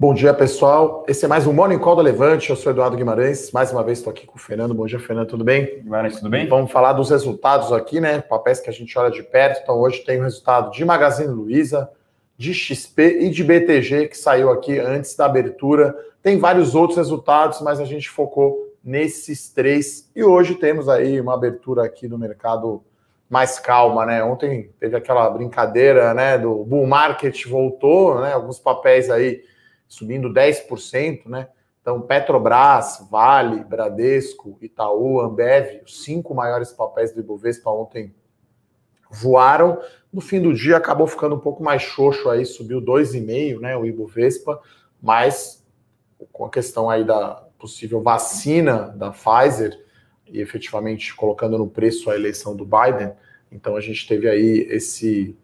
Bom dia, pessoal. Esse é mais um Morning Call da Levante. Eu sou Eduardo Guimarães. Mais uma vez estou aqui com o Fernando. Bom dia, Fernando. Tudo bem? Guimarães, tudo bem? Vamos falar dos resultados aqui, né? Papéis que a gente olha de perto. Então, hoje tem o resultado de Magazine Luiza, de XP e de BTG, que saiu aqui antes da abertura. Tem vários outros resultados, mas a gente focou nesses três. E hoje temos aí uma abertura aqui do mercado mais calma, né? Ontem teve aquela brincadeira, né, do bull market voltou, né? Alguns papéis aí subindo 10%, né? Então, Petrobras, Vale, Bradesco, Itaú, Ambev, os cinco maiores papéis do Ibovespa ontem voaram. No fim do dia acabou ficando um pouco mais xoxo aí, subiu 2,5, né, o Ibovespa, mas com a questão aí da possível vacina da Pfizer e efetivamente colocando no preço a eleição do Biden, então a gente teve aí esse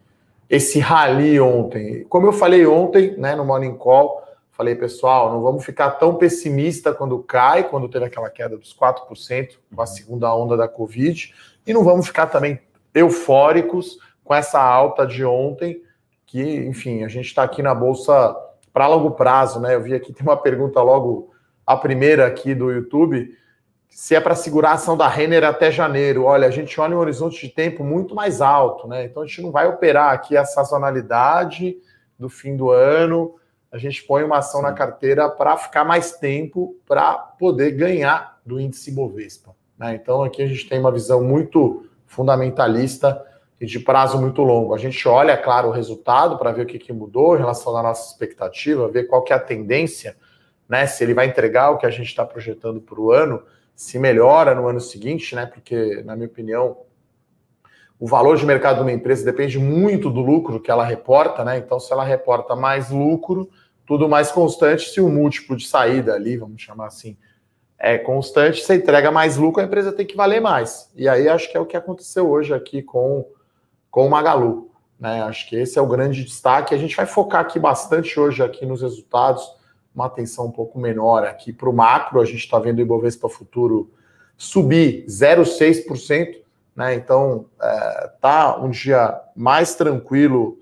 esse rally ontem. Como eu falei ontem, né, no Morning Call, Falei, pessoal, não vamos ficar tão pessimista quando cai, quando teve aquela queda dos 4% com a uhum. segunda onda da Covid, e não vamos ficar também eufóricos com essa alta de ontem, que, enfim, a gente está aqui na bolsa para longo prazo, né? Eu vi aqui, tem uma pergunta logo, a primeira aqui do YouTube, se é para segurar a ação da Renner até janeiro. Olha, a gente olha um horizonte de tempo muito mais alto, né? Então a gente não vai operar aqui a sazonalidade do fim do ano a gente põe uma ação Sim. na carteira para ficar mais tempo para poder ganhar do índice Bovespa. Né? Então aqui a gente tem uma visão muito fundamentalista e de prazo muito longo. A gente olha, claro, o resultado para ver o que, que mudou em relação à nossa expectativa, ver qual que é a tendência, né? Se ele vai entregar o que a gente está projetando para o ano, se melhora no ano seguinte, né? Porque, na minha opinião, o valor de mercado de uma empresa depende muito do lucro que ela reporta, né? Então, se ela reporta mais lucro, tudo mais constante, se o múltiplo de saída ali, vamos chamar assim, é constante, você entrega mais lucro, a empresa tem que valer mais. E aí acho que é o que aconteceu hoje aqui com, com o Magalu. Né? Acho que esse é o grande destaque. A gente vai focar aqui bastante hoje aqui nos resultados, uma atenção um pouco menor aqui para o macro. A gente está vendo o Ibovespa Futuro subir 0,6%. Né? Então, é, tá um dia mais tranquilo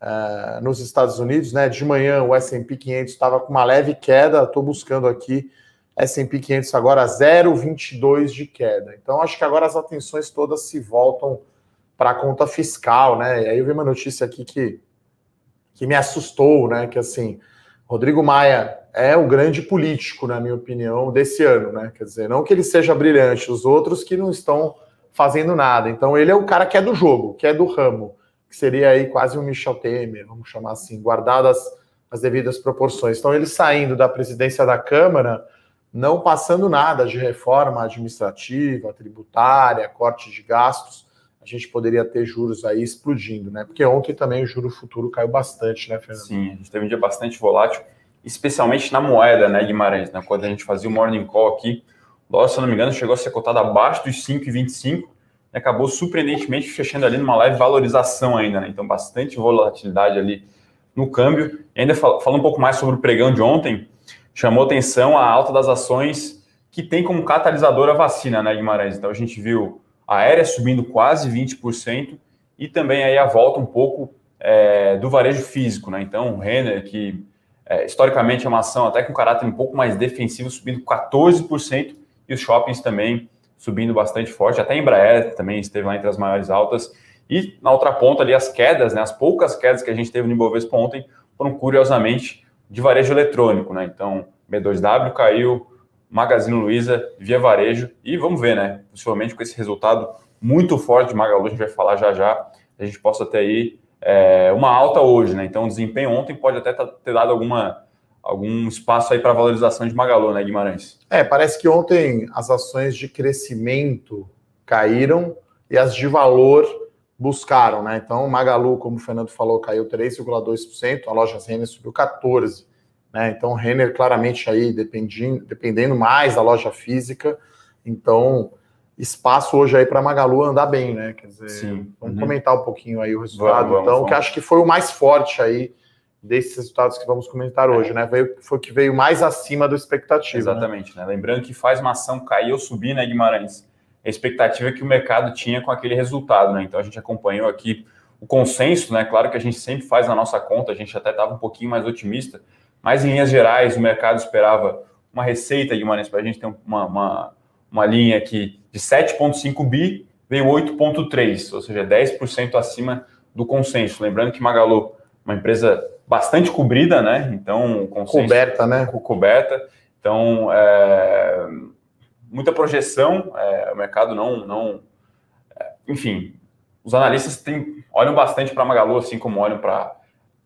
é, nos Estados Unidos. Né? De manhã, o S&P 500 estava com uma leve queda. Estou buscando aqui S&P 500 agora 0,22 de queda. Então, acho que agora as atenções todas se voltam para a conta fiscal. Né? E aí eu vi uma notícia aqui que, que me assustou, né? que assim... Rodrigo Maia é o grande político, na minha opinião, desse ano, né? Quer dizer, não que ele seja brilhante, os outros que não estão fazendo nada. Então ele é o cara que é do jogo, que é do ramo, que seria aí quase um Michel Temer, vamos chamar assim, guardadas as devidas proporções. Então ele saindo da presidência da Câmara, não passando nada de reforma administrativa, tributária, corte de gastos, a gente poderia ter juros aí explodindo, né? Porque ontem também o juro futuro caiu bastante, né, Fernando? Sim, a gente teve um dia bastante volátil, especialmente na moeda, né, Guimarães, né? Quando a gente fazia o morning call aqui, o dólar, se eu não me engano, chegou a ser cotado abaixo dos 5,25 e acabou surpreendentemente fechando ali numa leve valorização ainda, né? Então, bastante volatilidade ali no câmbio. E ainda falando um pouco mais sobre o pregão de ontem, chamou atenção a alta das ações que tem como catalisador a vacina, né, Guimarães? Então, a gente viu a aérea subindo quase 20% e também aí a volta um pouco é, do varejo físico, né? Então, o Renner, que é, historicamente é uma ação até com caráter um pouco mais defensivo, subindo 14%, e os shoppings também subindo bastante forte, até a Embraer também esteve lá entre as maiores altas. E na outra ponta ali, as quedas, né, as poucas quedas que a gente teve no Ibovespa ontem foram curiosamente de varejo eletrônico, né? Então, B2W caiu, Magazine Luiza, Via Varejo, e vamos ver, né? Possivelmente com esse resultado muito forte de Magalu, a gente vai falar já já, a gente possa ter aí é, uma alta hoje, né? Então, o desempenho ontem pode até ter dado alguma algum espaço aí para valorização de Magalu, né, Guimarães? É, parece que ontem as ações de crescimento caíram e as de valor buscaram, né? Então, Magalu, como o Fernando falou, caiu 3,2%, a loja Renner subiu 14%. Né? Então, Renner claramente aí dependendo, dependendo mais da loja física. Então, espaço hoje aí para Magalu andar bem, né? Quer dizer, Sim. vamos uhum. comentar um pouquinho aí o resultado, vamos, então, vamos. que acho que foi o mais forte aí desses resultados que vamos comentar hoje, né? Veio, foi o que veio mais acima do expectativa. Né? Exatamente, né? né? Lembrando que faz uma ação cair ou subir, né, Guimarães? A expectativa que o mercado tinha com aquele resultado, né? Então a gente acompanhou aqui o consenso, né? Claro que a gente sempre faz na nossa conta, a gente até estava um pouquinho mais otimista, Mas em linhas gerais, o mercado esperava uma receita, Guimarães, para a gente ter uma, uma, uma linha aqui de 7,5 bi, veio 8,3, ou seja, 10% acima do consenso. Lembrando que Magalu, uma empresa bastante cobrida, né? Então, coberta, né? Coberta. Então, é, muita projeção, é, o mercado não, não, é, enfim, os analistas têm, olham bastante para Magalu, assim como olham para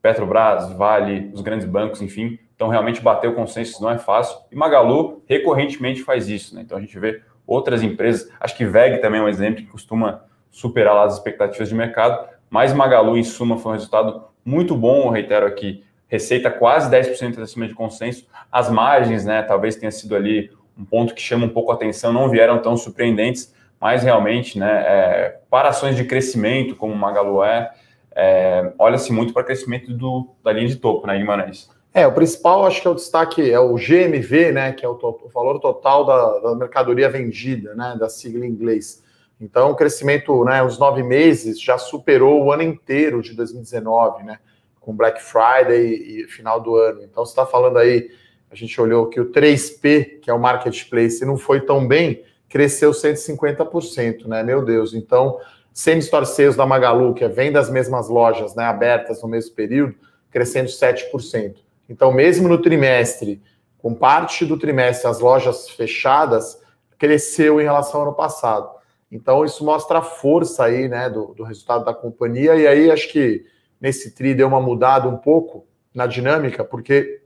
Petrobras, Vale, os grandes bancos, enfim. Então, realmente bater o consenso não é fácil. E Magalu recorrentemente faz isso, né? Então, a gente vê outras empresas, acho que VEG também é um exemplo que costuma superar as expectativas de mercado, mas Magalu, em suma, foi um resultado muito bom, eu reitero aqui, receita quase 10% acima de consenso, as margens, né, talvez tenha sido ali um ponto que chama um pouco a atenção, não vieram tão surpreendentes, mas realmente, né, é, para ações de crescimento, como Magalu é, é olha-se muito para crescimento do, da linha de topo, né, Guimarães? É, o principal, acho que é o destaque, é o GMV, né, que é o, to, o valor total da, da, mercadoria vendida, né, da sigla em inglês. Então, o crescimento, né, os nove meses já superou o ano inteiro de 2019, né, com Black Friday e, final do ano. Então, você está falando aí, a gente olhou que o 3P, que é o marketplace, não foi tão bem, cresceu 150%, né, meu Deus. Então, same store sales da Magalu, que é vem das mesmas lojas, né, abertas no mesmo período, crescendo 7%. Então, mesmo no trimestre, com parte do trimestre as lojas fechadas, cresceu em relação ao ano passado. Então, isso mostra a força aí, né, do, do resultado da companhia. E aí, acho que nesse TRI deu uma mudada um pouco na dinâmica, porque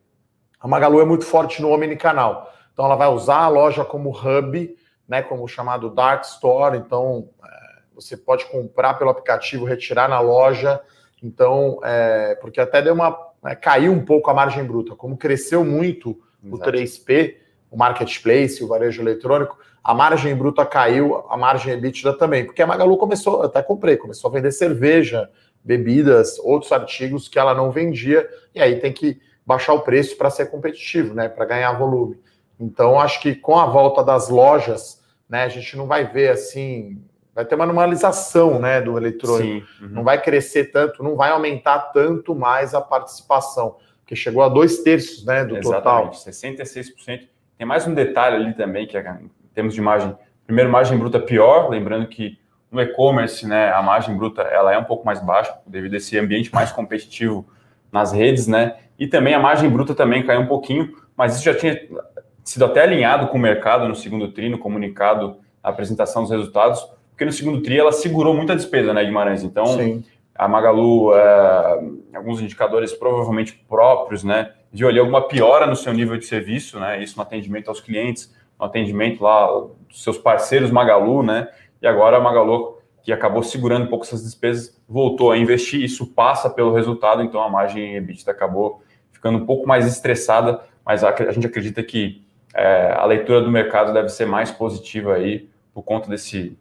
a Magalu é muito forte no omnicanal. Então, ela vai usar a loja como hub, né, como chamado Dark Store. Então, é, você pode comprar pelo aplicativo, retirar na loja. Então, é, porque até deu uma né, caiu um pouco a margem bruta. Como cresceu muito Exato. o 3P, o marketplace, o varejo eletrônico, a margem bruta caiu, a margem EBITDA também, porque a Magalu começou, até comprei, começou a vender cerveja, bebidas, outros artigos que ela não vendia, e aí tem que baixar o preço para ser competitivo, né, para ganhar volume. Então, acho que com a volta das lojas, né, a gente não vai ver assim vai ter uma normalização né, do eletrônico. Uhum. Não vai crescer tanto, não vai aumentar tanto mais a participação, porque chegou a dois terços né, do Exatamente, total. 66%. Tem mais um detalhe ali também, que é, termos de margem, primeiro, margem bruta pior, lembrando que no e-commerce, né, a margem bruta ela é um pouco mais baixa, devido a esse ambiente mais competitivo nas redes, né? E também a margem bruta também caiu um pouquinho, mas isso já tinha sido até alinhado com o mercado no segundo tri, no comunicado, a apresentação dos resultados, porque no segundo TRI ela segurou muita despesa, né, Guimarães? Então, Sim. a Magalu, é, alguns indicadores provavelmente próprios, né, de olhar alguma piora no seu nível de serviço, né, isso no atendimento aos clientes, atendimento lá dos seus parceiros Magalu, né, e agora a Magalu, que acabou segurando um pouco essas despesas, voltou a investir, isso passa pelo resultado, então a margem EBITDA acabou ficando um pouco mais estressada, mas a, a gente acredita que é, a leitura do mercado deve ser mais positiva aí por conta desse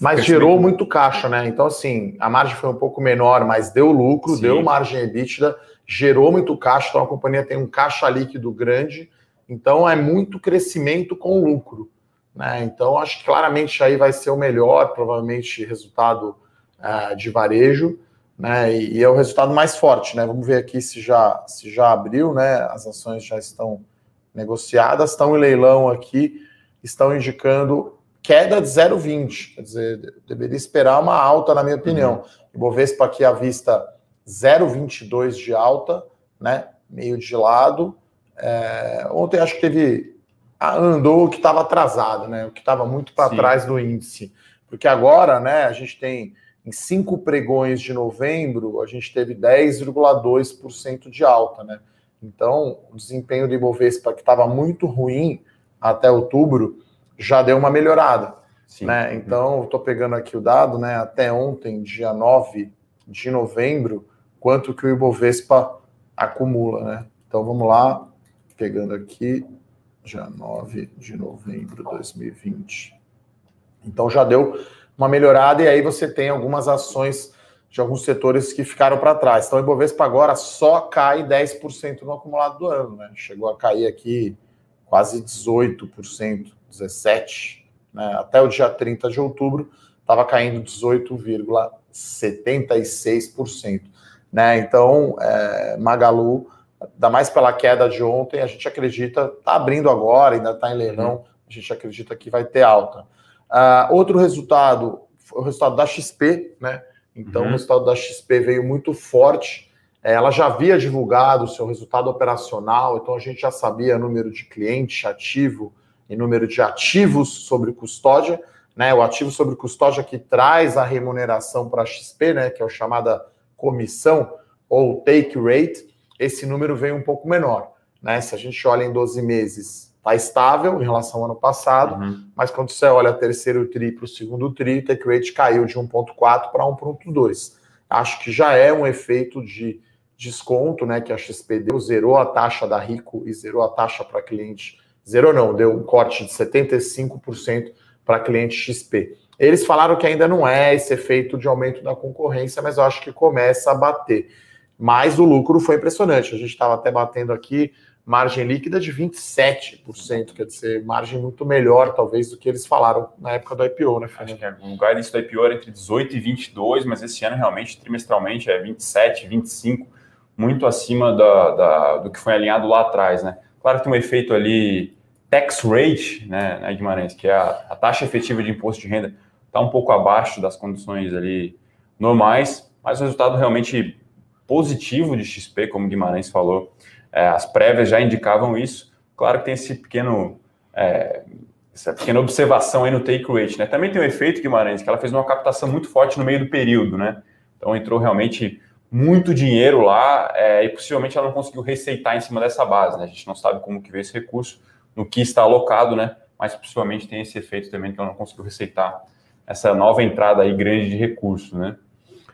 mas gerou muito caixa, né? Então, assim, a margem foi um pouco menor, mas deu lucro, Sim. deu margem EBITDA, gerou muito caixa, então a companhia tem um caixa líquido grande, então é muito crescimento com lucro. Né? Então, acho que claramente aí vai ser o melhor, provavelmente, resultado uh, de varejo, né? E, e, é o resultado mais forte, né? Vamos ver aqui se já, se já abriu, né? As ações já estão negociadas, estão em leilão aqui, estão indicando queda de 0,20. Quer dizer, deveria esperar uma alta, na minha opinião. Uhum. Ibovespa aqui à vista 0,22 de alta, né? Meio de lado. É, ontem acho que teve. Andou o que estava atrasado, né? O que estava muito para trás do índice. Porque agora, né, a gente tem em cinco pregões de novembro, a gente teve 10,2% de alta, né? Então, o desempenho do Ibovespa, que estava muito ruim até outubro, já deu uma melhorada. Sim. Né? Então, estou pegando aqui o dado, né? Até ontem, dia 9 de novembro, quanto que o Ibovespa acumula, né? Então vamos lá, pegando aqui, dia 9 de novembro de 2020. Então já deu uma melhorada, e aí você tem algumas ações de alguns setores que ficaram para trás. Então o Ibovespa agora só cai 10% no acumulado do ano, né? Chegou a cair aqui quase 18%. 17, né, até o dia 30 de outubro, estava caindo 18,76%. Né? Então, é, Magalu ainda mais pela queda de ontem, a gente acredita, está abrindo agora, ainda está em leilão, uhum. a gente acredita que vai ter alta. Uh, outro resultado, o resultado da XP, né? Então, uhum. o resultado da XP veio muito forte. É, ela já havia divulgado o seu resultado operacional, então a gente já sabia número de cliente ativo e número de ativos sobre custódia. Né, o ativo sobre custódia que traz a remuneração para a XP, né, que é o chamada comissão ou take rate, esse número veio um pouco menor. Né? Se a gente olha em 12 meses, está estável em relação ao ano passado, uhum. mas quando você olha terceiro tri para o segundo tri, o take rate caiu de 1,4 para 1,2. Acho que já é um efeito de desconto, né? Que a XP deu, zerou a taxa da Rico e zerou a taxa para cliente. Zerou não, deu um corte de 75% para cliente XP. Eles falaram que ainda não é esse efeito de aumento da concorrência, mas eu acho que começa a bater. Mas o lucro foi impressionante. A gente estava até batendo aqui margem líquida de 27%, quer dizer, margem muito melhor, talvez, do que eles falaram na época do IPO, né, Fernando? Acho que é, o guidance do IPO era entre 18 e 22, mas esse ano realmente, trimestralmente, é 27, 25, muito acima da, da, do que foi alinhado lá atrás, né? Claro que tem um efeito ali tax rate, né, né Guimarães, que é a, a taxa efetiva de imposto de renda, está um pouco abaixo das condições ali normais, mas o resultado realmente positivo de XP, como Guimarães falou, é, as prévias já indicavam isso. Claro que tem esse pequeno, é, essa pequena observação aí no take rate, né? Também tem o um efeito, Guimarães, que ela fez uma captação muito forte no meio do período, né? Então entrou realmente muito dinheiro lá é, e possivelmente ela não conseguiu receitar em cima dessa base, né? A gente não sabe como que veio esse recurso, no que está alocado, né? Mas possivelmente tem esse efeito também que ela não conseguiu receitar essa nova entrada aí grande de recurso, né?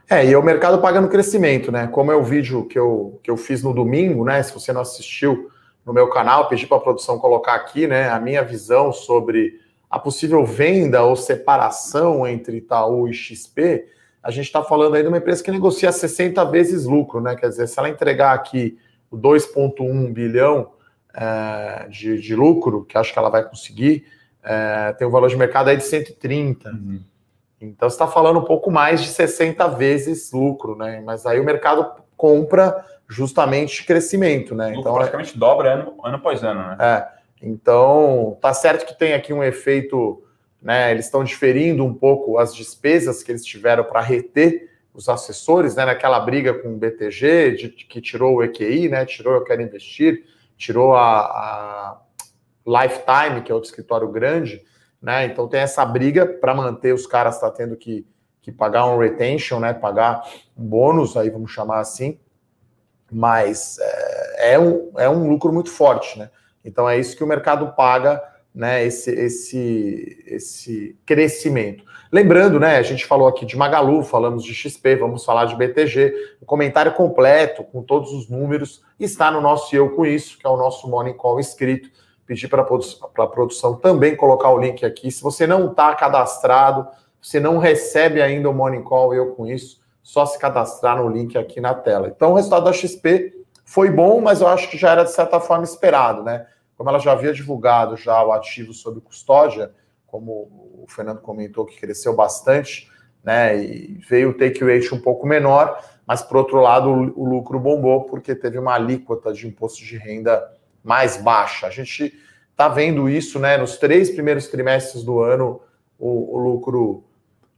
É, e o mercado pagando crescimento, né? Como é o vídeo que eu, que eu fiz no domingo, né? Se você não assistiu no meu canal, pedi para a produção colocar aqui, né? A minha visão sobre a possível venda ou separação entre Itaú e XP. A gente está falando aí de uma empresa que negocia 60 vezes lucro, né? Quer dizer, se ela entregar aqui o 2,1 bilhão é, de, de, lucro, que acho que ela vai conseguir, é, tem um valor de mercado aí de 130. Uhum. Então você está falando um pouco mais de 60 vezes lucro, né? Mas aí o mercado compra justamente crescimento, né? Então praticamente é... dobra ano, ano após ano, né? É. Então tá certo que tem aqui um efeito, né? Eles estão diferindo um pouco as despesas que eles tiveram para reter os assessores, né? Naquela briga com o BTG, de, que tirou o EQI, né? Tirou eu quero investir, tirou a, a Lifetime, que é outro escritório grande. Né? Então tem essa briga para manter os caras tá tendo que, que pagar um retention, né? Pagar um bônus, aí vamos chamar assim. Mas é, é, um, é um lucro muito forte, né? Então é isso que o mercado paga, né? Esse, esse, esse crescimento. Lembrando, né? A gente falou aqui de Magalu, falamos de XP, vamos falar de BTG. O comentário completo, com todos os números, está no nosso Eu Com Isso, que é o nosso Morning Call escrito pedir para a produção também colocar o link aqui. Se você não está cadastrado, você não recebe ainda o Morning Call, eu com isso, só se cadastrar no link aqui na tela. Então, o resultado da XP foi bom, mas eu acho que já era de certa forma esperado, né? Como ela já havia divulgado já o ativo sob custódia, como o Fernando comentou que cresceu bastante, né? E veio o take rate um pouco menor, mas por outro lado o lucro bombou porque teve uma alíquota de imposto de renda mais baixa. A gente está vendo isso, né? Nos três primeiros trimestres do ano, o, o, lucro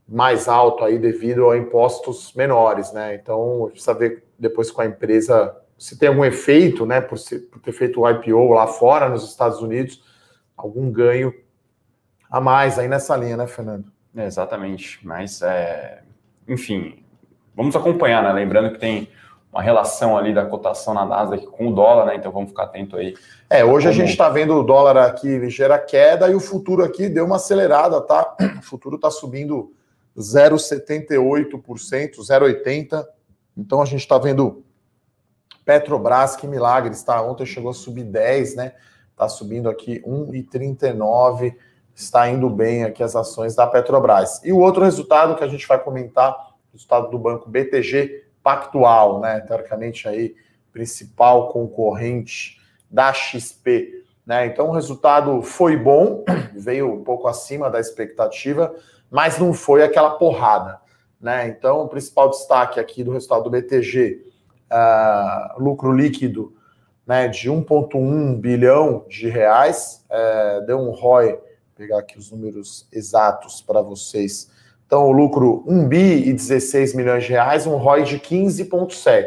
mais alto aí devido a impostos menores, né? Então, precisa ver depois com a empresa se tem algum efeito, né? Por, ser, por ter feito o IPO lá fora, nos Estados Unidos, algum ganho a mais aí nessa linha, né, Fernando? É, exatamente. Mas, é... enfim, vamos acompanhar, né? Lembrando que tem uma relação ali da cotação na Nasdaq com o dólar, né? Então vamos ficar atento aí. É, hoje como... a gente está vendo o dólar aqui ligeira queda e o futuro aqui deu uma acelerada, tá? O futuro está subindo 0,78%, 0,80%. Então a gente está vendo Petrobras, que milagre, está ontem chegou a subir 10, né? Está subindo aqui 1,39, está indo bem aqui as ações da Petrobras. E o outro resultado que a gente vai comentar, resultado do banco BTG, Pactual, né? Teoricamente aí principal concorrente da XP, né? Então o resultado foi bom, veio um pouco acima da expectativa, mas não foi aquela porrada, né? Então o principal destaque aqui do resultado do BTG, uh, ah, lucro líquido né, de 1,1 bilhão de reais, é, deu um ROI, pegar aqui os números exatos para vocês. Então, o lucro 1 bi e 16 milhões de reais, um ROI de 15,7.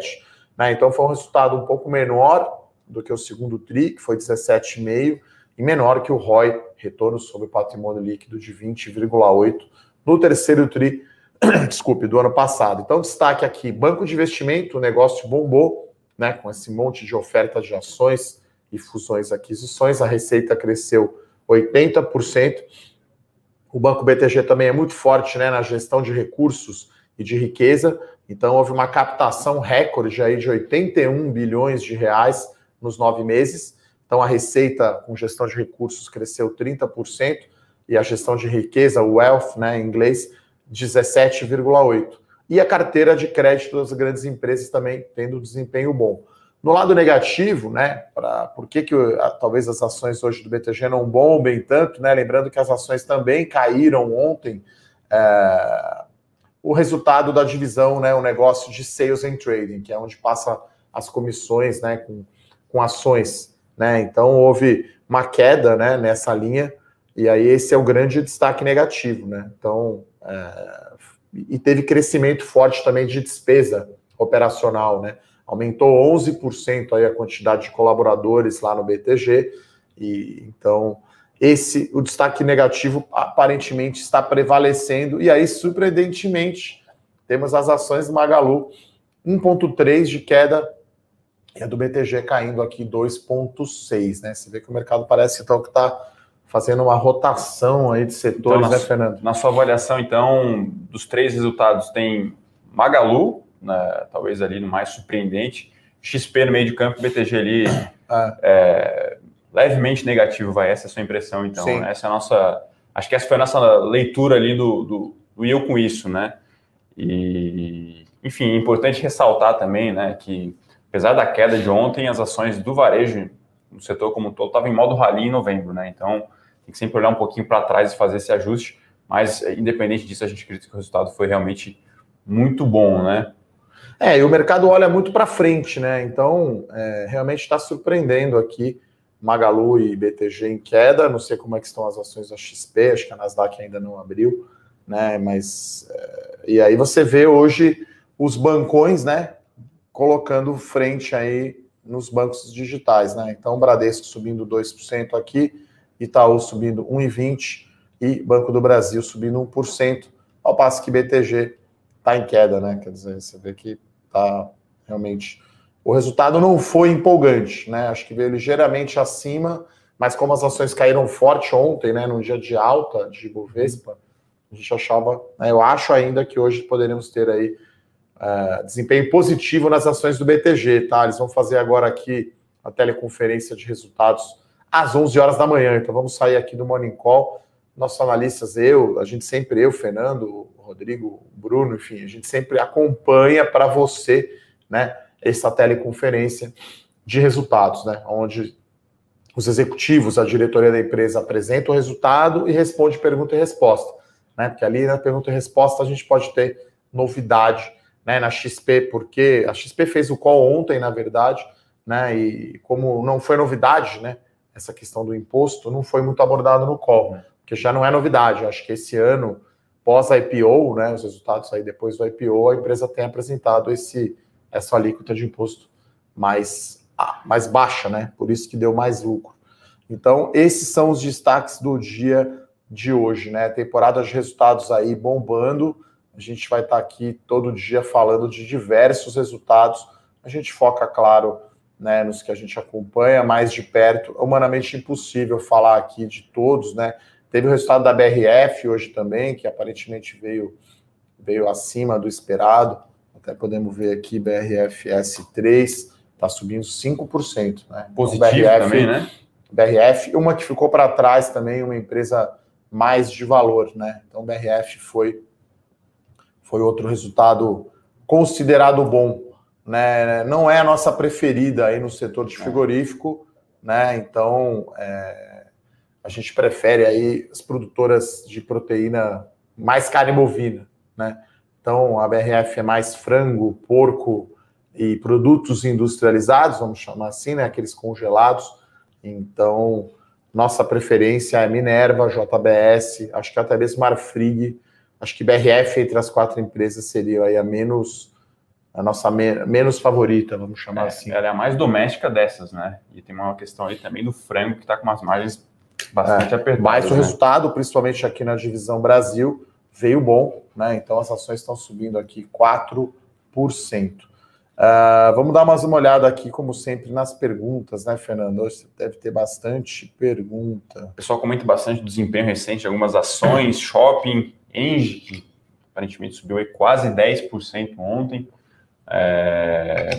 Né? Então, foi um resultado um pouco menor do que o segundo TRI, que foi 17,5, e menor que o ROI, retorno sobre patrimônio líquido, de 20,8 no terceiro TRI, desculpe, do ano passado. Então, destaque aqui: banco de investimento, o negócio bombou, né, com esse monte de oferta de ações e fusões e aquisições, a receita cresceu 80%. O Banco BTG também é muito forte né, na gestão de recursos e de riqueza, então houve uma captação recorde aí de 81 bilhões de reais nos nove meses. Então a receita com gestão de recursos cresceu 30% e a gestão de riqueza, o wealth, né, em inglês, 17,8%. E a carteira de crédito das grandes empresas também tendo desempenho bom. No lado negativo, né, pra, por que, que talvez as ações hoje do BTG não bombem tanto, né? Lembrando que as ações também caíram ontem. É, o resultado da divisão, né, o negócio de sales and trading, que é onde passa as comissões, né, com, com ações, né? Então houve uma queda, né, nessa linha e aí esse é o grande destaque negativo, né? Então, é, e teve crescimento forte também de despesa operacional, né? Aumentou 11% aí a quantidade de colaboradores lá no BTG, e então esse o destaque negativo aparentemente está prevalecendo, e aí, surpreendentemente, temos as ações do Magalu 1,3 de queda e a do BTG caindo aqui 2,6, né? Você vê que o mercado parece então que está fazendo uma rotação aí de setores, então, né, Fernando? Na sua avaliação, então, dos três resultados, tem Magalu, né, talvez ali no mais surpreendente, XP no meio de campo, BTG ali ah. é, levemente negativo, vai, essa é a sua impressão, então. Sim. Essa é a nossa, acho que essa foi a nossa leitura ali do, do, do eu com isso, né? E, enfim, é importante ressaltar também, né, que apesar da queda de ontem, as ações do varejo no setor como um todo estavam em modo rally em novembro, né? Então, tem que sempre olhar um pouquinho para trás e fazer esse ajuste, mas independente disso, a gente acredita que o resultado foi realmente muito bom, né? É, e o mercado olha muito para frente, né? Então, é, realmente está surpreendendo aqui Magalu e BTG em queda. Não sei como é que estão as ações da XP, acho que a Nasdaq ainda não abriu, né? Mas é, e aí você vê hoje os bancões, né? Colocando frente aí nos bancos digitais, né? Então, Bradesco subindo 2% aqui, Itaú subindo 1,20% e Banco do Brasil subindo 1%, ao passo que BTG está em queda, né? Quer dizer, você vê que está realmente. O resultado não foi empolgante, né? Acho que veio ligeiramente acima, mas como as ações caíram forte ontem, né? Num dia de alta de Bovespa, a gente achava, né, eu acho ainda que hoje poderíamos ter aí uh, desempenho positivo nas ações do BTG, tá? Eles vão fazer agora aqui a teleconferência de resultados às 11 horas da manhã. Então vamos sair aqui do Morning Call. Nossos analistas, eu, a gente sempre, eu, Fernando, Rodrigo, Bruno, enfim, a gente sempre acompanha para você, né, essa teleconferência de resultados, né, onde os executivos, a diretoria da empresa apresenta o resultado e responde pergunta e resposta, né, porque ali na pergunta e resposta a gente pode ter novidade, né, na XP, porque a XP fez o call ontem, na verdade, né, e como não foi novidade, né, essa questão do imposto não foi muito abordado no call, porque já não é novidade. Acho que esse ano, pós-IPO, né, os resultados aí depois do IPO, a empresa tem apresentado esse, essa alíquota de imposto mais, mais baixa, né? Por isso que deu mais lucro. Então, esses são os destaques do dia de hoje, né? Temporada de resultados aí bombando. A gente vai estar aqui todo dia falando de diversos resultados. A gente foca, claro, né, nos que a gente acompanha mais de perto. É humanamente impossível falar aqui de todos, né? Teve o resultado da BRF hoje também, que aparentemente veio, veio acima do esperado. Até podemos ver aqui, BRF S3 está subindo 5%. Né? Então, Positivo então, BRF, também, né? BRF, uma que ficou para trás também, uma empresa mais de valor, né? Então, BRF foi, foi outro resultado considerado bom né, não é a nossa preferida aí no setor de é. frigorífico, né? Então é, a gente prefere aí as produtoras de proteína mais carne bovina, né? Então a BRF é mais frango, porco e produtos industrializados, vamos chamar assim, né? Aqueles congelados. Então, nossa preferência é Minerva, JBS, acho que até mesmo Marfrig, acho que BRF entre as quatro empresas seria aí a menos a nossa me menos favorita, vamos chamar é, assim. Ela é a mais doméstica dessas, né? E tem uma questão aí também do frango que está com umas margens bastante é, apertadas. Mas o né? resultado, principalmente aqui na divisão Brasil, veio bom, né? Então as ações estão subindo aqui 4%. Uh, vamos dar mais uma olhada aqui, como sempre, nas perguntas, né, Fernando? Hoje deve ter bastante pergunta. O pessoal comenta bastante do desempenho recente de algumas ações, shopping, Engie, que aparentemente subiu aí quase 10% ontem. É,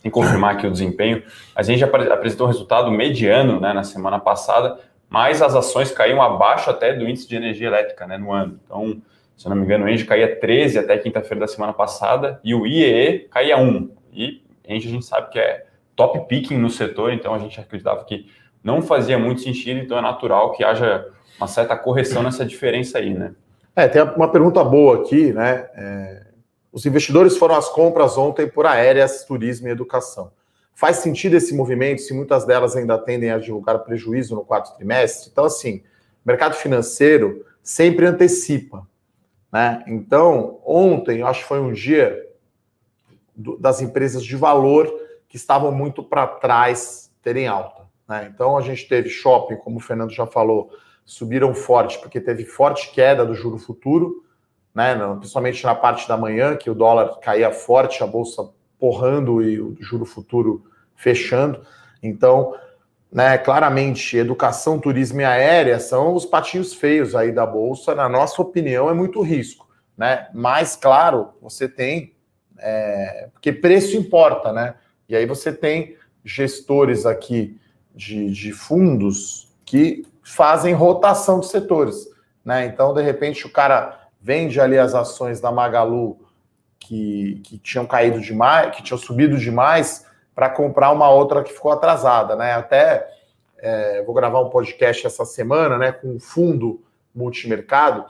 tem que confirmar aqui o desempenho. A gente já apresentou um resultado mediano né, na semana passada, mas as ações caíam abaixo até do índice de energia elétrica né, no ano. Então, se eu não me engano, o Engie caía 13 até quinta-feira da semana passada e o IEE caía 1. E gente, a gente sabe que é top picking no setor, então a gente acreditava que não fazia muito sentido, então é natural que haja uma certa correção nessa diferença aí, né? É, tem uma pergunta boa aqui, né? É, os investidores foram às compras ontem por aéreas, turismo e educação. Faz sentido esse movimento se muitas delas ainda tendem a divulgar prejuízo no quarto trimestre? Então, assim, mercado financeiro sempre antecipa. Né? Então, ontem, acho que foi um dia do, das empresas de valor que estavam muito para trás terem alta. Né? Então, a gente teve shopping, como o Fernando já falou, subiram forte, porque teve forte queda do juro futuro, né? principalmente na parte da manhã, que o dólar caía forte, a bolsa porrando e o juro futuro fechando. Então, né, claramente, educação, turismo e aérea são os patinhos feios aí da bolsa, na nossa opinião, é muito risco. Né? Mas, claro, você tem é, porque preço importa, né? E aí você tem gestores aqui de, de fundos que fazem rotação de setores, né? Então, de repente, o cara vende ali as ações da Magalu que, que tinham caído demais, que tinham subido demais, para comprar uma outra que ficou atrasada, né? Até é, vou gravar um podcast essa semana, né, com um fundo multimercado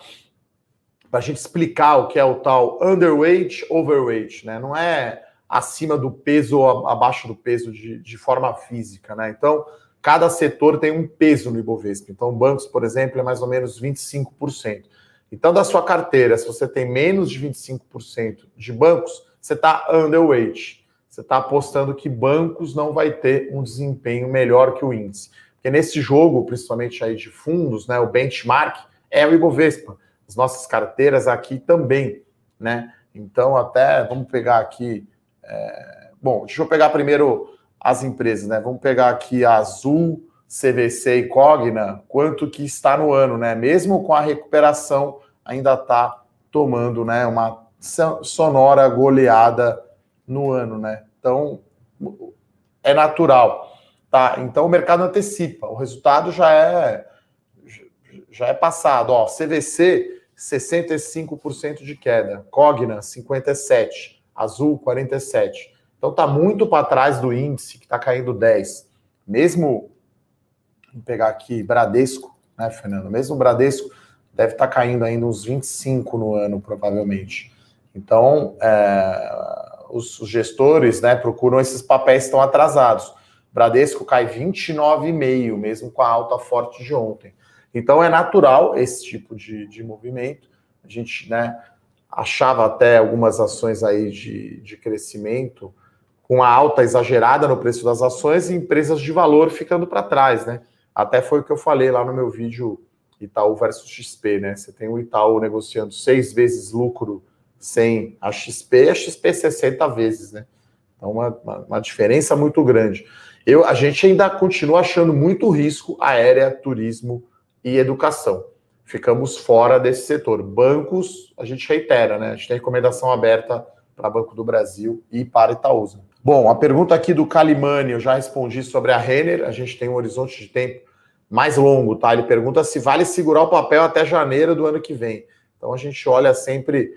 para a gente explicar o que é o tal underweight, overweight, né? Não é acima do peso ou abaixo do peso de, de forma física, né? Então, cada setor tem um peso no Ibovespa. Então, bancos, por exemplo, é mais ou menos 25%. Então, da sua carteira, se você tem menos de 25% de bancos, você está underweight. Você está apostando que bancos não vai ter um desempenho melhor que o índice. Porque nesse jogo, principalmente aí de fundos, né, o benchmark é o Ibovespa as nossas carteiras aqui também, né? Então, até vamos pegar aqui. É... Bom, deixa eu pegar primeiro as empresas, né? Vamos pegar aqui a Azul, CVC e Cogna, quanto que está no ano, né? Mesmo com a recuperação, ainda está tomando, né? Uma sonora goleada no ano, né? Então, é natural, tá? Então, o mercado antecipa, o resultado já é já é passado, ó, CVC 65% de queda. Cogna, 57%. Azul, 47%. Então está muito para trás do índice, que está caindo 10%. Mesmo, vamos pegar aqui, Bradesco, né, Fernando? Mesmo Bradesco deve estar tá caindo ainda uns 25% no ano, provavelmente. Então, é, os, os gestores né, procuram esses papéis que estão atrasados. Bradesco cai 29,5%, mesmo com a alta forte de ontem. Então é natural esse tipo de, de movimento. A gente né, achava até algumas ações aí de, de crescimento com a alta exagerada no preço das ações e empresas de valor ficando para trás, né? Até foi o que eu falei lá no meu vídeo Itaú versus XP, né? Você tem o Itaú negociando seis vezes lucro sem a XP a XP 60 vezes, né? Então, uma, uma, uma, diferença muito grande. Eu, a gente ainda continua achando muito risco aérea, turismo, e educação. Ficamos fora desse setor. Bancos, a gente reitera, né? A gente tem recomendação aberta para Banco do Brasil e para Itaúsa. Bom, a pergunta aqui do Calimani, eu já respondi sobre a Renner, a gente tem um horizonte de tempo mais longo, tá? Ele pergunta se vale segurar o papel até janeiro do ano que vem. Então a gente olha sempre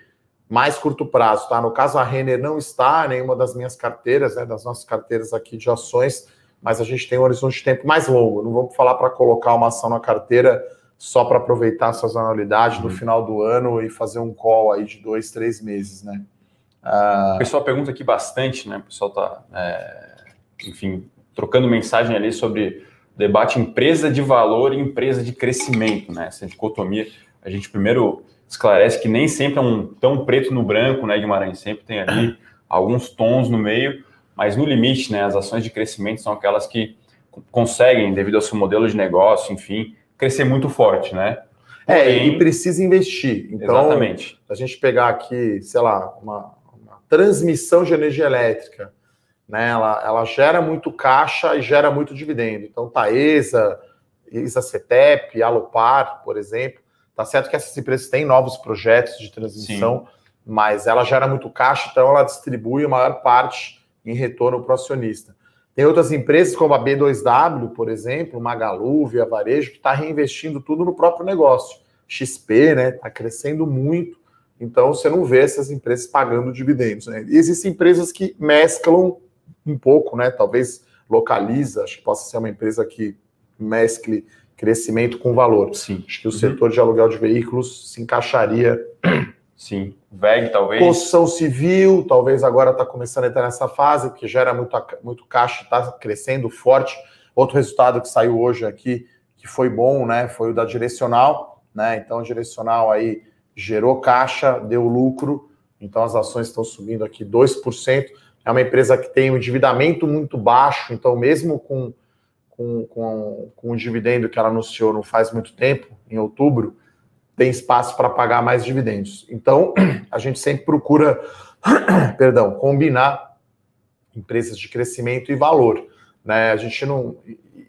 mais curto prazo, tá? No caso, a Renner não está em nenhuma das minhas carteiras, né? Das nossas carteiras aqui de ações mas a gente tem um horizonte de tempo mais longo. Não vamos falar para colocar uma ação na carteira só para aproveitar a sazonalidade uhum. no final do ano e fazer um call aí de dois, três meses, né? Uh... O pessoal pergunta aqui bastante, né? O pessoal está, é, enfim, trocando mensagem ali sobre o debate empresa de valor e empresa de crescimento, né? Essa dicotomia. A gente primeiro esclarece que nem sempre é um tão preto no branco, né, Guimarães? Sempre tem ali alguns tons no meio, mas no limite, né, as ações de crescimento são aquelas que conseguem, devido ao seu modelo de negócio, enfim, crescer muito forte, né? É, Porém, e precisa investir. Então, exatamente. a gente pegar aqui, sei lá, uma transmissão de energia elétrica, né? Ela, ela gera muito caixa e gera muito dividendo. Então, Taesa, Isacetep, Alopar, por exemplo, tá certo que essas empresas têm novos projetos de transmissão, Sim. mas ela gera muito caixa, então ela distribui a maior parte em retorno para o acionista. Tem outras empresas, como a B2W, por exemplo, Magalu, Via Varejo, que está reinvestindo tudo no próprio negócio. XP, né? Está crescendo muito. Então você não vê essas empresas pagando dividendos. Né? E existem empresas que mesclam um pouco, né? Talvez localiza, acho que possa ser uma empresa que mescle crescimento com valor. Sim. Acho que o uhum. setor de aluguel de veículos se encaixaria Sim, VEG talvez. Construção civil, talvez agora está começando a entrar nessa fase, porque gera muito, muito caixa, está crescendo forte. Outro resultado que saiu hoje aqui, que foi bom, né? Foi o da direcional, né? Então, direcional aí gerou caixa, deu lucro, então as ações estão subindo aqui 2%. É uma empresa que tem um endividamento muito baixo, então, mesmo com, com, com, com o dividendo que ela anunciou não faz muito tempo, em outubro, tem espaço para pagar mais dividendos. Então, a gente sempre procura, perdão, combinar empresas de crescimento e valor. Né? A gente não.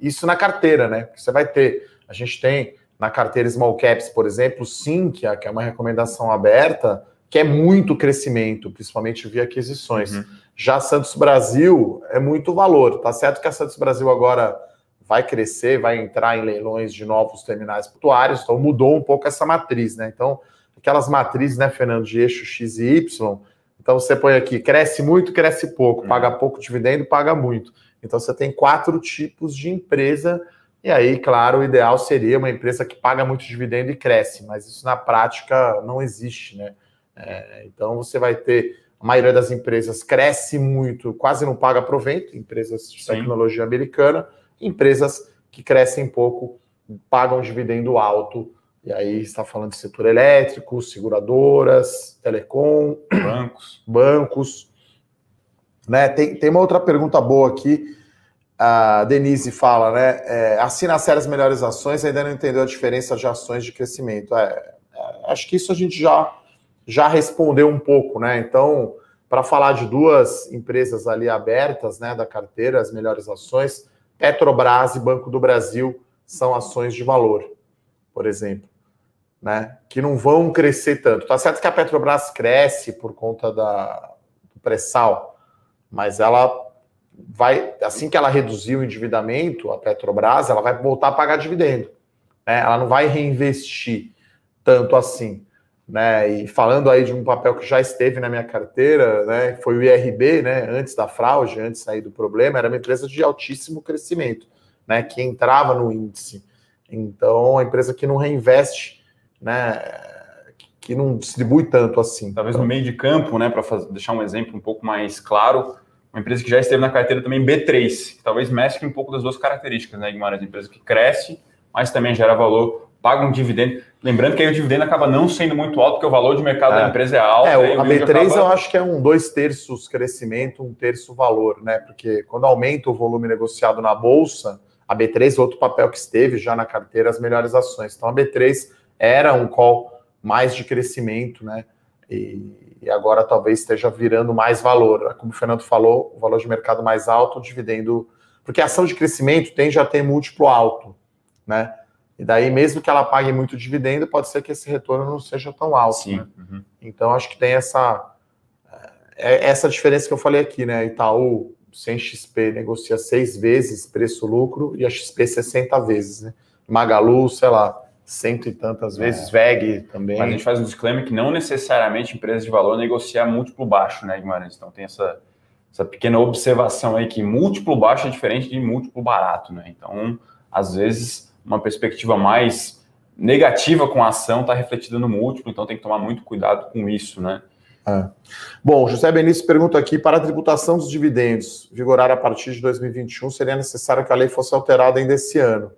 Isso na carteira, né? Você vai ter. A gente tem na carteira Small Caps, por exemplo, Sinqia, que é uma recomendação aberta, que é muito crescimento, principalmente via aquisições. Uhum. Já Santos Brasil é muito valor. Tá certo que a Santos Brasil agora vai crescer, vai entrar em leilões de novos terminais portuários, então mudou um pouco essa matriz, né? Então, aquelas matrizes, né, Fernando, de eixo X e Y, então você põe aqui, cresce muito, cresce pouco, paga uhum. pouco dividendo, paga muito. Então você tem quatro tipos de empresa, e aí, claro, o ideal seria uma empresa que paga muito dividendo e cresce, mas isso na prática não existe, né? É, então você vai ter a maioria das empresas cresce muito, quase não paga provento, empresas de Sim. tecnologia americana, empresas que crescem pouco, pagam dividendo alto. E aí está falando de setor elétrico, seguradoras, telecom, bancos, bancos. Né? Tem, tem uma outra pergunta boa aqui. A Denise fala, né? É, assina as melhores ações, ainda não entendeu a diferença de ações de crescimento. É, é, acho que isso a gente já, já respondeu um pouco, né? Então, para falar de duas empresas ali abertas, né, da carteira, as melhores ações, Petrobras e Banco do Brasil são ações de valor, por exemplo, né? Que não vão crescer tanto. Tá certo que a Petrobras cresce por conta da, do pré-sal, mas ela vai, assim que ela reduzir o endividamento, a Petrobras, ela vai voltar a pagar dividendo. Né? Ela não vai reinvestir tanto assim. Né? E falando aí de um papel que já esteve na minha carteira, né? Foi o IRB, né? Antes da fraude, antes sair do problema, era uma empresa de altíssimo crescimento, né? Que entrava no índice. Então, a empresa que não reinveste, né? Que não distribui tanto assim. Talvez no meio de campo, né? Para deixar um exemplo um pouco mais claro, uma empresa que já esteve na carteira também B3, que talvez mescle um pouco das duas características, né, Guimarães? Empresa que cresce, mas também gera valor paga um dividendo. Lembrando que aí o dividendo acaba não sendo muito alto, porque o valor de mercado é. da empresa é alto. É, a B3 acaba... eu acho que é um dois terços crescimento, um terço valor, né? Porque quando aumenta o volume negociado na bolsa, a B3 é outro papel que esteve já na carteira, as melhores ações. Então a B3 era um call mais de crescimento, né? E, e agora talvez esteja virando mais valor. Como o Fernando falou, o valor de mercado mais alto, o dividendo. Porque a ação de crescimento tende a ter múltiplo alto, né? E daí, mesmo que ela pague muito dividendo, pode ser que esse retorno não seja tão alto. Sim. Né? Uhum. Então, acho que tem essa, é, essa diferença que eu falei aqui, né? Itaú, sem XP, negocia seis vezes preço-lucro e a XP 60 vezes, né? Magalu, sei lá, cento e tantas vezes, é. VEG também. Mas a gente faz um disclaimer que não necessariamente empresas de valor negocia múltiplo baixo, né, Guimarães? Então tem essa, essa pequena observação aí que múltiplo baixo é diferente de múltiplo barato, né? Então, às vezes uma perspectiva mais negativa com a ação está refletida no múltiplo, então tem que tomar muito cuidado com isso, né? É. Bom, José Benício pergunta aqui: para a tributação dos dividendos vigorar a partir de 2021, seria necessário que a lei fosse alterada ainda esse ano.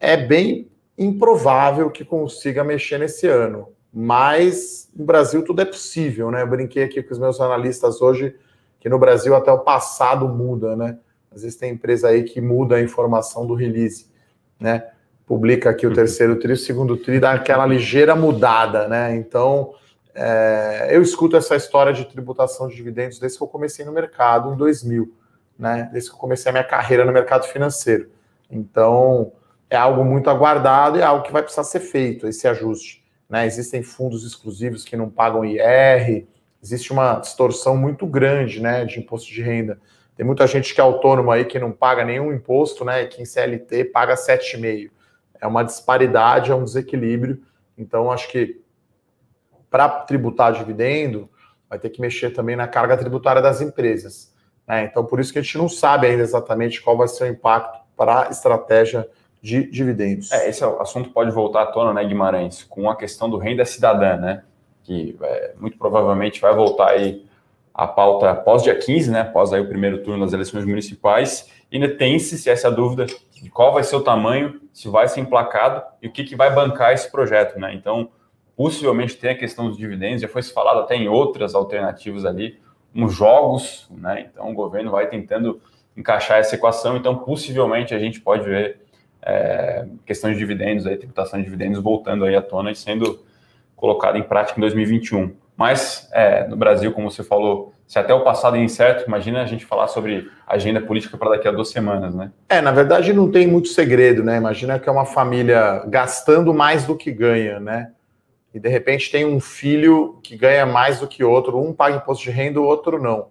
É bem improvável que consiga mexer nesse ano, mas no Brasil tudo é possível, né? Eu brinquei aqui com os meus analistas hoje que no Brasil até o passado muda, né? Às vezes tem empresa aí que muda a informação do release, né? Publica aqui o terceiro tri, o segundo tri dá aquela ligeira mudada, né? Então é, eu escuto essa história de tributação de dividendos desde que eu comecei no mercado em 2000, né? Desde que eu comecei a minha carreira no mercado financeiro. Então, é algo muito aguardado e é algo que vai precisar ser feito, esse ajuste. Né? Existem fundos exclusivos que não pagam IR, existe uma distorção muito grande né, de imposto de renda. Tem muita gente que é autônomo aí que não paga nenhum imposto, né? E que em CLT paga 7,5. É uma disparidade, é um desequilíbrio. Então, acho que para tributar dividendo, vai ter que mexer também na carga tributária das empresas. Né? Então, por isso que a gente não sabe ainda exatamente qual vai ser o impacto para a estratégia de dividendos. É, esse assunto pode voltar à tona, né, Guimarães, com a questão do renda cidadã, né? Que é, muito provavelmente vai voltar aí a pauta pós dia 15, né? Após aí o primeiro turno das eleições municipais. E ainda tem-se essa dúvida de qual vai ser o tamanho, se vai ser emplacado e o que, que vai bancar esse projeto, né? Então, Possivelmente tem a questão dos dividendos, já foi se falado até em outras alternativas ali, uns jogos, né? Então o governo vai tentando encaixar essa equação, então possivelmente a gente pode ver é, questão de dividendos, aí, tributação de dividendos voltando aí à tona e sendo colocada em prática em 2021. Mas é, no Brasil, como você falou, se até o passado é incerto, imagina a gente falar sobre agenda política para daqui a duas semanas, né? É, na verdade não tem muito segredo, né? Imagina que é uma família gastando mais do que ganha, né? e de repente tem um filho que ganha mais do que outro, um paga imposto de renda, o outro não.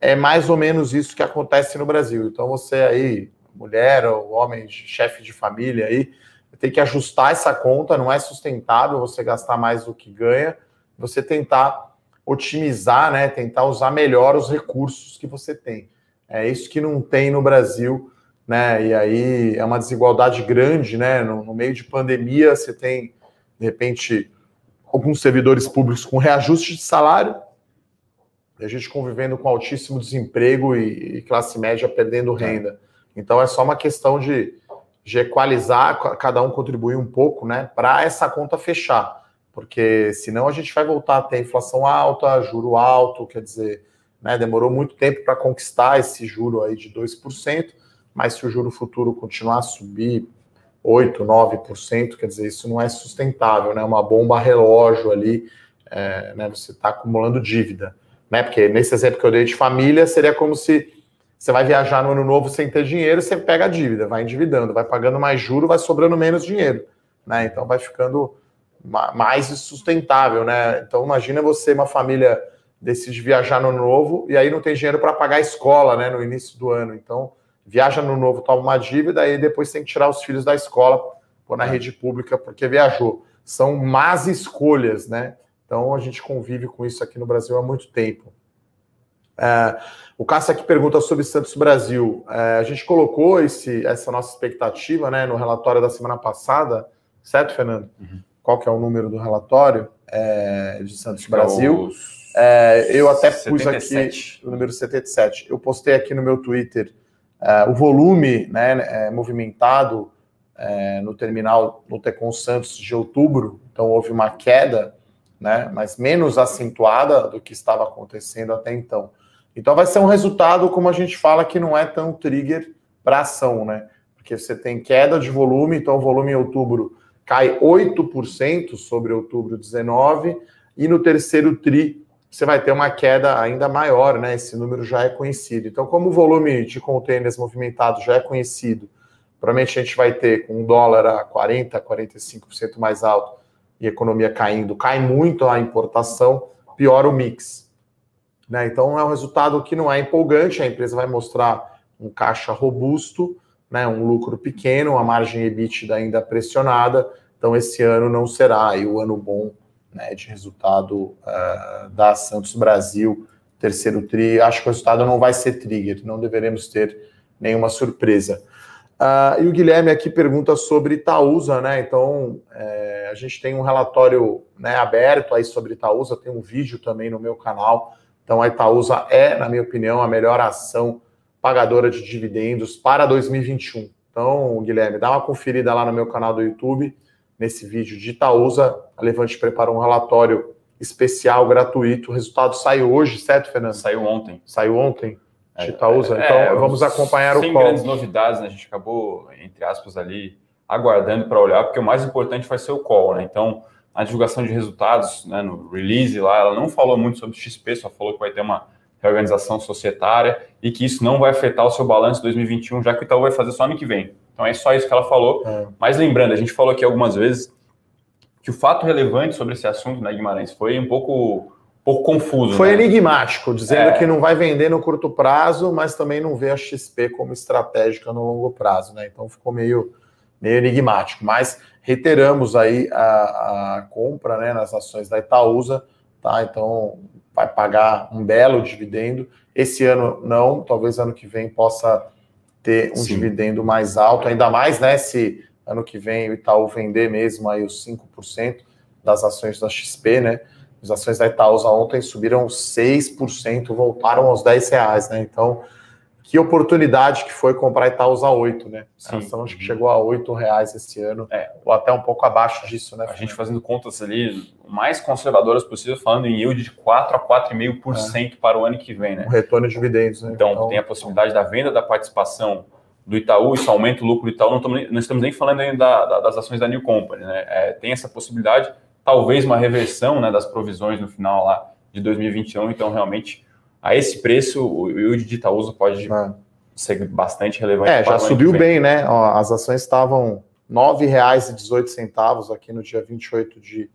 É mais ou menos isso que acontece no Brasil. Então você aí, mulher ou homem, chefe de família aí, tem que ajustar essa conta, não é sustentável você gastar mais do que ganha, você tentar otimizar, né, tentar usar melhor os recursos que você tem. É isso que não tem no Brasil, né? E aí é uma desigualdade grande, né? No, no meio de pandemia, você tem de repente alguns servidores públicos com reajuste de salário, a gente convivendo com altíssimo desemprego e, e classe média perdendo renda. Então é só uma questão de, de equalizar, cada um contribuir um pouco, né, para essa conta fechar. Porque senão a gente vai voltar a ter inflação alta, juro alto, quer dizer, né, demorou muito tempo para conquistar esse juro aí de 2%, mas se o juro futuro continuar a subir 8, 9%, quer dizer, isso não é sustentável, né? Uma bomba relógio ali, é, né? Você está acumulando dívida, né? Porque nesse exemplo que eu dei de família, seria como se você vai viajar no ano novo sem ter dinheiro, você pega a dívida, vai endividando, vai pagando mais juro, vai sobrando menos dinheiro, né? Então vai ficando mais sustentável, né? Então imagina você, uma família decide viajar no ano novo e aí não tem dinheiro para pagar a escola, né? No início do ano, então viaja no novo, toma uma dívida, e depois tem que tirar os filhos da escola, pôr na é. rede pública, porque viajou. São más escolhas, né? Então a gente convive com isso aqui no Brasil há muito tempo. É, o Cássio aqui pergunta sobre Santos Brasil. É, a gente colocou esse, essa nossa expectativa né, no relatório da semana passada, certo, Fernando? Uhum. Qual que é o número do relatório é, de Santos Brasil? É, eu até 77. pus aqui o número 77. Eu postei aqui no meu Twitter Uh, o volume né, é, movimentado é, no terminal no Tecon Santos de outubro, então houve uma queda, né, mas menos acentuada do que estava acontecendo até então. Então vai ser um resultado, como a gente fala, que não é tão trigger para ação, né? Porque você tem queda de volume, então o volume em outubro cai 8% sobre outubro 19, e no terceiro TRI você vai ter uma queda ainda maior, né? Esse número já é conhecido. Então, como o volume de containers movimentados já é conhecido, provavelmente a gente vai ter com um dólar a 40%, 45% mais alto e economia caindo, cai muito a importação, piora o mix. Né? Então, é um resultado que não é empolgante, a empresa vai mostrar um caixa robusto, né? um lucro pequeno, a margem EBITDA ainda pressionada, então esse ano não será o ano bom né, de resultado uh, da Santos Brasil, terceiro tri. Acho que o resultado não vai ser trigger, não deveremos ter nenhuma surpresa. Uh, e o Guilherme aqui pergunta sobre Itaúsa, né? Então, é, a gente tem um relatório né, aberto aí sobre Itaúsa, tem um vídeo também no meu canal. Então a Itaúsa é, na minha opinião, a melhor ação pagadora de dividendos para 2021. Então, Guilherme, dá uma conferida lá no meu canal do YouTube, nesse vídeo de Itaúsa. A Levante preparou um relatório especial, gratuito. O resultado saiu hoje, certo, Fernando? Saiu ontem. Saiu ontem de Itaúsa. É, então, é, vamos acompanhar o Sem grandes novidades, né? A gente acabou, entre aspas, ali aguardando para olhar, porque o mais importante vai ser o call, né? Então, a divulgação de resultados, né, no release lá, ela não falou muito sobre XP, só falou que vai ter uma reorganização societária e que isso não vai afetar o seu balanço 2021, já que o Itaú vai fazer só ano que vem. Então é só isso que ela falou. É. Mas lembrando, a gente falou aqui algumas vezes que o fato relevante sobre esse assunto, né, Guimarães, foi um pouco, pouco confuso. Foi né? enigmático, dizendo é. que não vai vender no curto prazo, mas também não vê a XP como estratégica no longo prazo, né? Então ficou meio meio enigmático, mas reiteramos aí a, a compra né, nas ações da Itaúsa, tá? Então vai pagar um belo dividendo. Esse ano não, talvez ano que vem possa ter um Sim. dividendo mais alto, ainda mais né, se ano que vem o Itaú vender mesmo aí os 5% das ações da XP, né? As ações da Itaúsa ontem subiram 6%, voltaram aos 10 reais, né? Então, que oportunidade que foi comprar Itaúsa 8, né? A ação acho que chegou a 8 reais esse ano, é. ou até um pouco abaixo disso, né? A gente fazendo contas ali mais conservadoras possível, falando em yield de 4 a 4,5% é. para o ano que vem, né? O retorno de dividendos, né? Então, então, tem a possibilidade da venda da participação do Itaú, isso aumenta o lucro do Itaú, não estamos, não estamos nem falando ainda da, da, das ações da New Company, né? É, tem essa possibilidade, talvez uma reversão né, das provisões no final lá de 2021, então realmente a esse preço, o yield de Itaúsa pode é. ser bastante relevante. É, já subiu bem, né? Ó, as ações estavam R$ 9,18 aqui no dia 28 de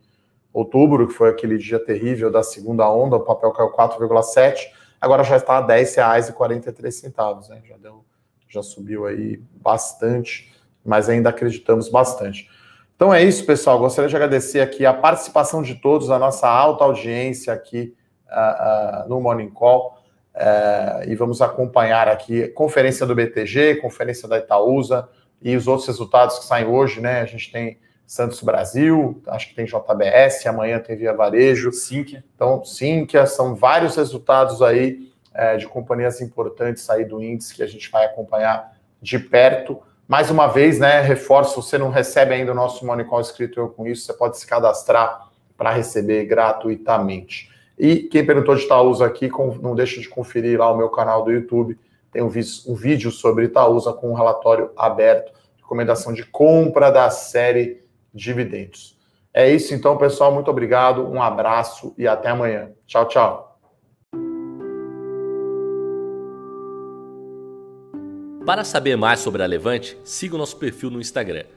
outubro, que foi aquele dia terrível da segunda onda, o papel caiu 4,7, agora já está a R$ 10,43, né? Já deu, já subiu aí bastante, mas ainda acreditamos bastante. Então é isso, pessoal. Gostaria de agradecer aqui a participação de todos, a nossa alta audiência aqui uh, no Morning Call. Uh, e vamos acompanhar aqui conferência do BTG, conferência da Itaúsa e os outros resultados que saem hoje, né? A gente tem Santos Brasil, acho que tem JBS, amanhã tem Via Varejo. Sinqia. Então, Sinqia, são vários resultados aí é, de companhias importantes aí do índice que a gente vai acompanhar de perto. Mais uma vez, né, reforço, você não recebe ainda o nosso Money Call escrito eu com isso, você pode se cadastrar para receber gratuitamente. E quem perguntou de Itaúsa aqui, não deixa de conferir lá o meu canal do YouTube. Tem um, um vídeo sobre Itaúsa com um relatório aberto, recomendação de compra da série Dividendos. É isso então, pessoal. Muito obrigado, um abraço e até amanhã. Tchau, tchau. Para saber mais sobre a Levante, siga o nosso perfil no Instagram